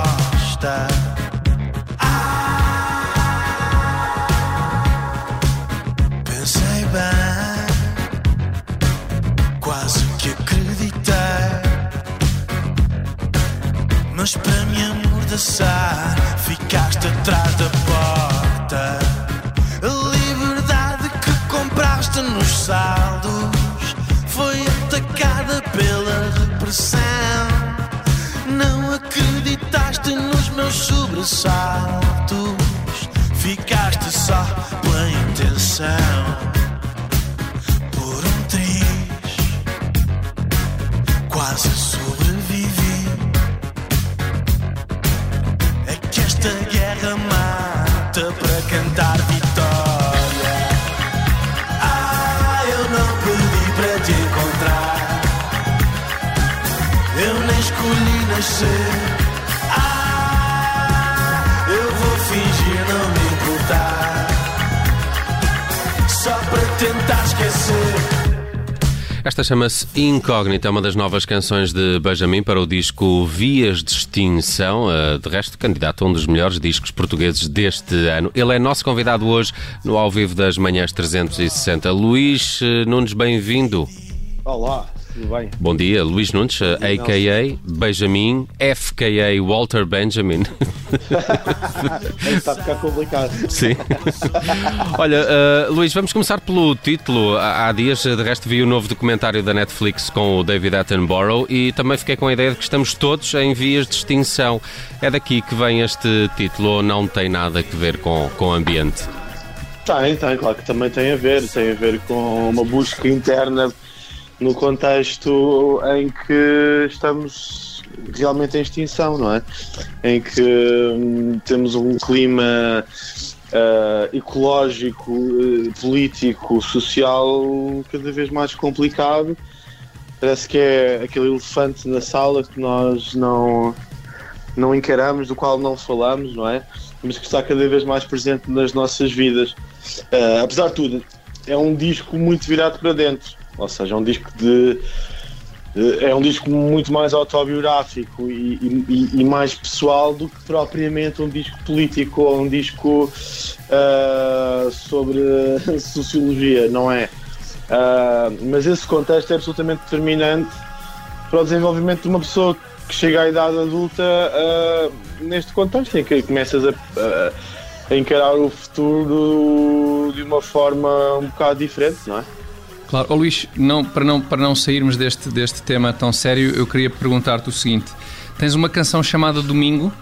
resposta. Pensei bem, quase que acreditei. Mas para me amordaçar, ficaste atrás da porta. A liberdade que compraste nos saldos foi atacada pela repressão. Sobressaltos, ficaste só pela intenção. Por um triz, quase sobrevivi. É que esta guerra mata para cantar vitória. Ah, eu não pedi para te encontrar. Eu nem escolhi nascer. Tentar esquecer. Esta chama-se Incógnita, é uma das novas canções de Benjamin para o disco Vias de Extinção, eh, de resto, candidato a um dos melhores discos portugueses deste ano. Ele é nosso convidado hoje no Ao Vivo das Manhãs 360. Luís eh, Nunes, bem-vindo. Olá, tudo bem? Bom dia, Luís Nunes, eh, a.k.a. Benjamin, FKA Walter Benjamin. Está a ficar complicado. Sim. Olha, uh, Luís, vamos começar pelo título. Há há dias, de resto, vi o novo documentário da Netflix com o David Attenborough e também fiquei com a ideia de que estamos todos em vias de extinção. É daqui que vem este título ou não tem nada a ver com, com o ambiente? Tem, tem, claro que também tem a ver. Tem a ver com uma busca interna no contexto em que estamos realmente em extinção, não é? Em que hum, temos um clima ah, ecológico, eh, político, social cada vez mais complicado. Parece que é aquele elefante na sala que nós não, não encaramos, do qual não falamos, não é? Mas que está cada vez mais presente nas nossas vidas. Ah, apesar de tudo, é um disco muito virado para dentro, ou seja, é um disco de. É um disco muito mais autobiográfico e, e- e mais pessoal do que propriamente um disco político ou um disco ah, sobre sociologia, não é? Ah, mas esse contexto é absolutamente determinante para o desenvolvimento de uma pessoa que chega à idade adulta ah, neste contexto em que começas a- a encarar o futuro de uma forma um bocado diferente, não é? Claro, Ó Luís, não, para, não, para não sairmos deste, deste tema tão sério, eu queria perguntar-te o seguinte: tens uma canção chamada Domingo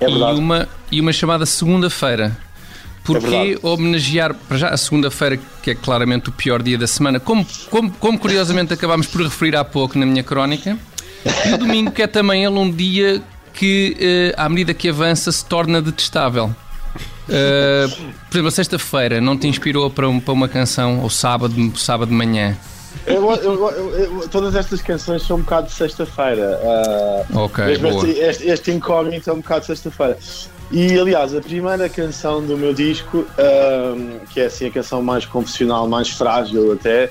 É e, uma, e uma chamada Segunda-feira. Porquê verdade. homenagear para já a segunda-feira, que é claramente o pior dia da semana, como, como, como curiosamente acabámos por referir há pouco na minha crónica, e o domingo, que é também ele um dia que, eh, à medida que avança, se torna detestável. Eh, por exemplo, sexta-feira não te inspirou para, um- para uma canção, ou sábado, sábado de manhã? Eu- eu- eu- todas estas canções são um bocado de sexta-feira. ah, Ok, mesmo boa. este, este, este incógnito é um bocado de sexta-feira. E aliás, a primeira canção do meu disco, ah, que é assim a canção mais confessional, mais frágil até,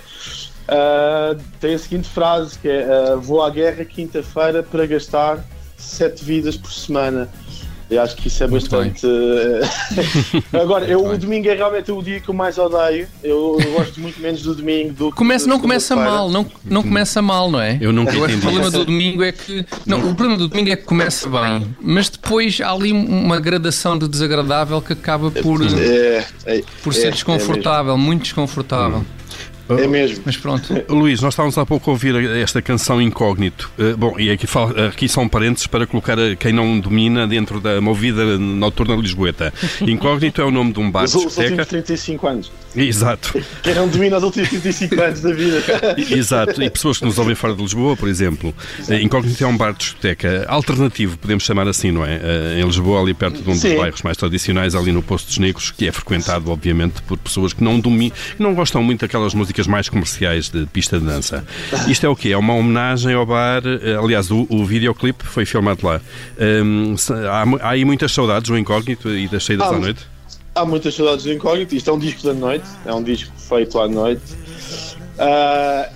ah, tem a seguinte frase que é vou à guerra quinta-feira para gastar sete vidas por semana. Eu acho que isso é Muito bastante. Agora, eu, o domingo é realmente o dia que eu mais odeio. Eu, gosto muito menos do domingo do que Começa, da não começa mal, não, não começa mal, não é? Eu nunca Eu acho que entendi o problema do domingo é que. Não, o problema do domingo é que começa bem, mas depois há ali uma gradação de desagradável que acaba por, É, é, por é, ser é desconfortável, muito desconfortável. É mesmo. Mas pronto. Luís, nós estávamos há pouco a ouvir esta canção Incógnito. Eh, bom, e aqui, fal- aqui são parênteses para colocar a- quem não domina dentro da movida noturna lisboeta. Incógnito é o nome de um bar Os, de os últimos discoteca. 35 anos. Exato, Quem não domina os últimos 35 anos da vida. exato. E pessoas que nos ouvem fora de Lisboa, por exemplo. Eh, Incógnito é um bar de discoteca alternativo, podemos chamar assim, não é? Em Lisboa, ali perto de um dos Sim. bairros mais tradicionais, ali no Posto dos Negros, que é frequentado, obviamente, por pessoas que não dominam, que não gostam muito daquelas músicas mais comerciais de pista de dança. Isto é o quê? É uma homenagem ao bar. eh, Aliás, o, o videoclipe foi filmado lá. Se- há, há aí muitas saudades do Incógnito e das saídas Ah, à noite? Há muitas saudades do Incógnito. Isto é um disco da noite. É um disco feito à noite. Ah,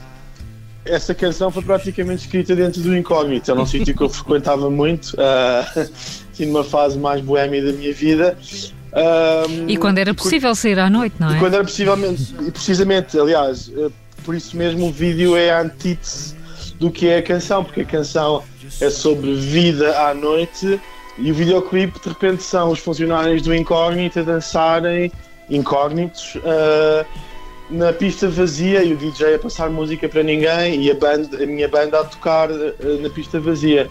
essa canção foi praticamente escrita dentro do incógnito. Era um sítio que eu frequentava muito, uh, tinha uma fase mais boémia da minha vida. Um, E quando era possível sair à noite, não e é? quando era possivelmente, e precisamente, aliás, eh, por isso mesmo o vídeo é a antítese do que é a canção, porque a canção é sobre vida à noite e o videoclipe de repente são os funcionários do Incógnito a dançarem incógnitos eh, na pista vazia e o DJ a passar música para ninguém e a, banda, a minha banda a tocar eh, na pista vazia.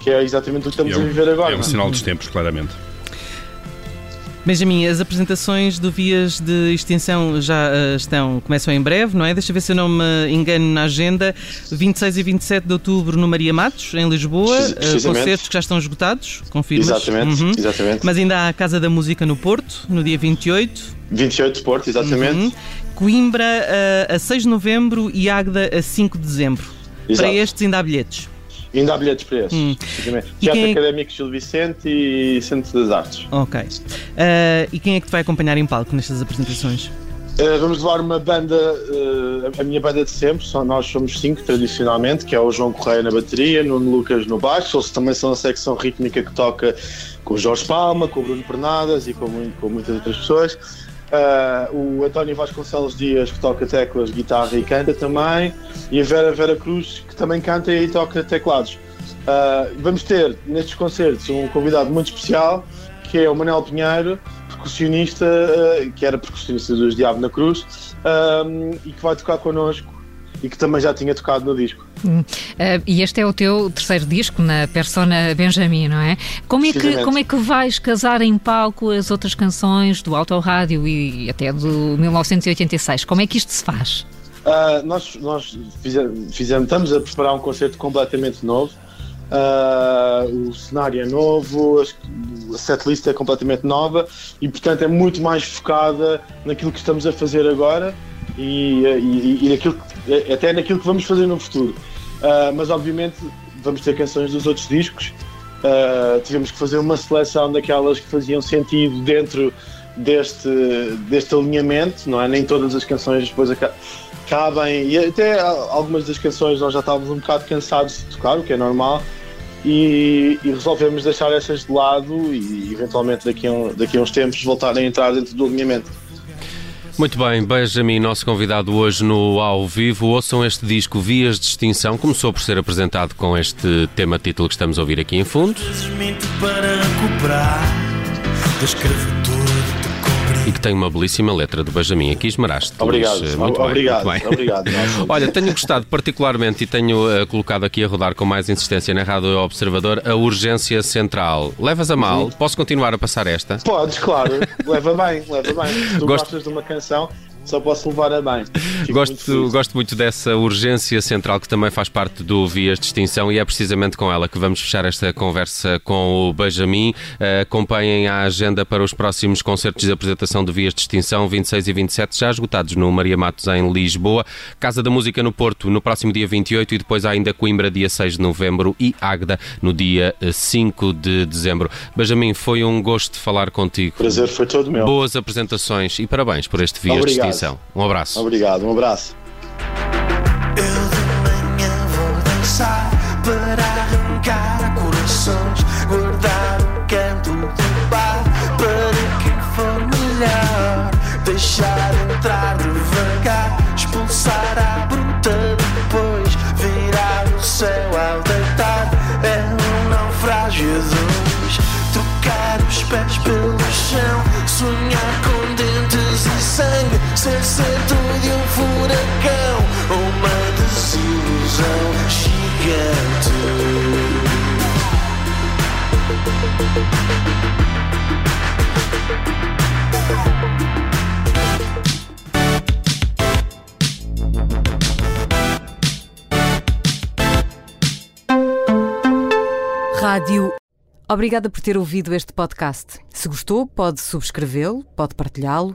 Que é exatamente o que estamos É um- a viver agora. É um sinal dos tempos, claramente. Benjamin, as apresentações do Vias de Extinção já eh, estão, começam em breve, não é? Deixa ver se eu não me engano na agenda. 26 e 27 de outubro no Maria Matos, em Lisboa. Eh, concertos que já estão esgotados, confirmas? Exatamente, Uhum. exatamente. Mas ainda há a Casa da Música no Porto, no dia 28. 28 de Porto, exatamente. Uhum. Coimbra eh, a 6 de novembro e Águeda a 5 de dezembro. Exato. Para estes ainda há bilhetes. Ainda há bilhetes para esses. Hum. Teatro é- Académico Gil Vicente e Centro das Artes. Ok. Eh, e quem é que te vai acompanhar em palco nestas apresentações? Uh, vamos levar uma banda, uh, a minha banda de sempre, só nós somos cinco tradicionalmente, que é o João Correia na bateria, Nuno Lucas no baixo, eles também são a secção rítmica que toca com o Jorge Palma, com o Bruno Pernadas e com, com muitas outras pessoas. Uh, o António Vasconcelos Dias, que toca teclas, guitarra e canta também, e a Vera Vera Cruz, que também canta e toca teclados. Uh, vamos ter nestes concertos um convidado muito especial, que é o Manel Pinheiro, percussionista, uh, que era percussionista dos Diabo na Cruz, e que vai tocar connosco e que também já tinha tocado no disco. Ah, e este é o teu terceiro disco na persona Benjamin, não é? Como é que, como é que vais casar em palco as outras canções do Autorádio e até do 1986? Como é que isto se faz? Uh, nós nós fizemos, fizemos, estamos a preparar um concerto completamente novo. Uh, o cenário é novo, a setlist é completamente nova e, portanto, é muito mais focada naquilo que estamos a fazer agora e, e, e naquilo que- até naquilo que vamos fazer no futuro. Uh, mas, obviamente, vamos ter canções dos outros discos. Uh, tivemos que fazer uma seleção daquelas que faziam sentido dentro deste, deste alinhamento, não é? Nem todas as canções depois aca- cabem, e até algumas das canções nós já estávamos um bocado cansados de tocar, o que é normal, e, e resolvemos deixar essas de lado e eventualmente daqui a, um- daqui a uns tempos voltarem a entrar dentro do alinhamento. Muito bem, Benjamin, nosso convidado hoje no Ao Vivo. Ouçam este disco Vias de Extinção. Começou por ser apresentado com este tema-título que estamos a ouvir aqui em fundo para da escravatura. E que tem uma belíssima letra do Benjamin. Aqui esmeraste. Obrigado, Luís. Muito bem, obrigado, muito bem. obrigado. Nelson. Olha, tenho gostado particularmente e tenho eh, colocado aqui a rodar com mais insistência na Rádio Observador a urgência central. Levas a mal? Uhum. Posso continuar a passar esta? Podes, claro, leva bem, leva bem. Se tu Gosto- gostas de uma canção, só posso levar a bem. Fico muito Gosto, gosto muito dessa urgência central que também faz parte do Vias de Extinção e é precisamente com ela que vamos fechar esta conversa com o Benjamin. Eh, acompanhem a agenda para os próximos concertos de apresentação de Vias de Extinção, 26 e 27, já esgotados no Maria Matos em Lisboa, Casa da Música no Porto no próximo dia 28 e depois ainda Coimbra dia 6 de novembro e Águeda no dia eh, 5 de dezembro. Benjamin, foi um gosto falar contigo. Prazer foi todo meu. Boas apresentações e parabéns por este Vias de Obrigado. Extinção. Um abraço. Obrigado, um abraço. Eu de manhã vou dançar para arrancar corações, guardar o canto do bar para quem for melhor, deixar entrar devagar, expulsar a bruta depois, virar o céu ao deitar. É um naufrágio dois, trocar os pés pelo chão, ser centro de um furacão, uma desilusão gigante. Rádio. Obrigada por ter ouvido este podcast. Se gostou, pode subscrevê-lo, pode partilhá-lo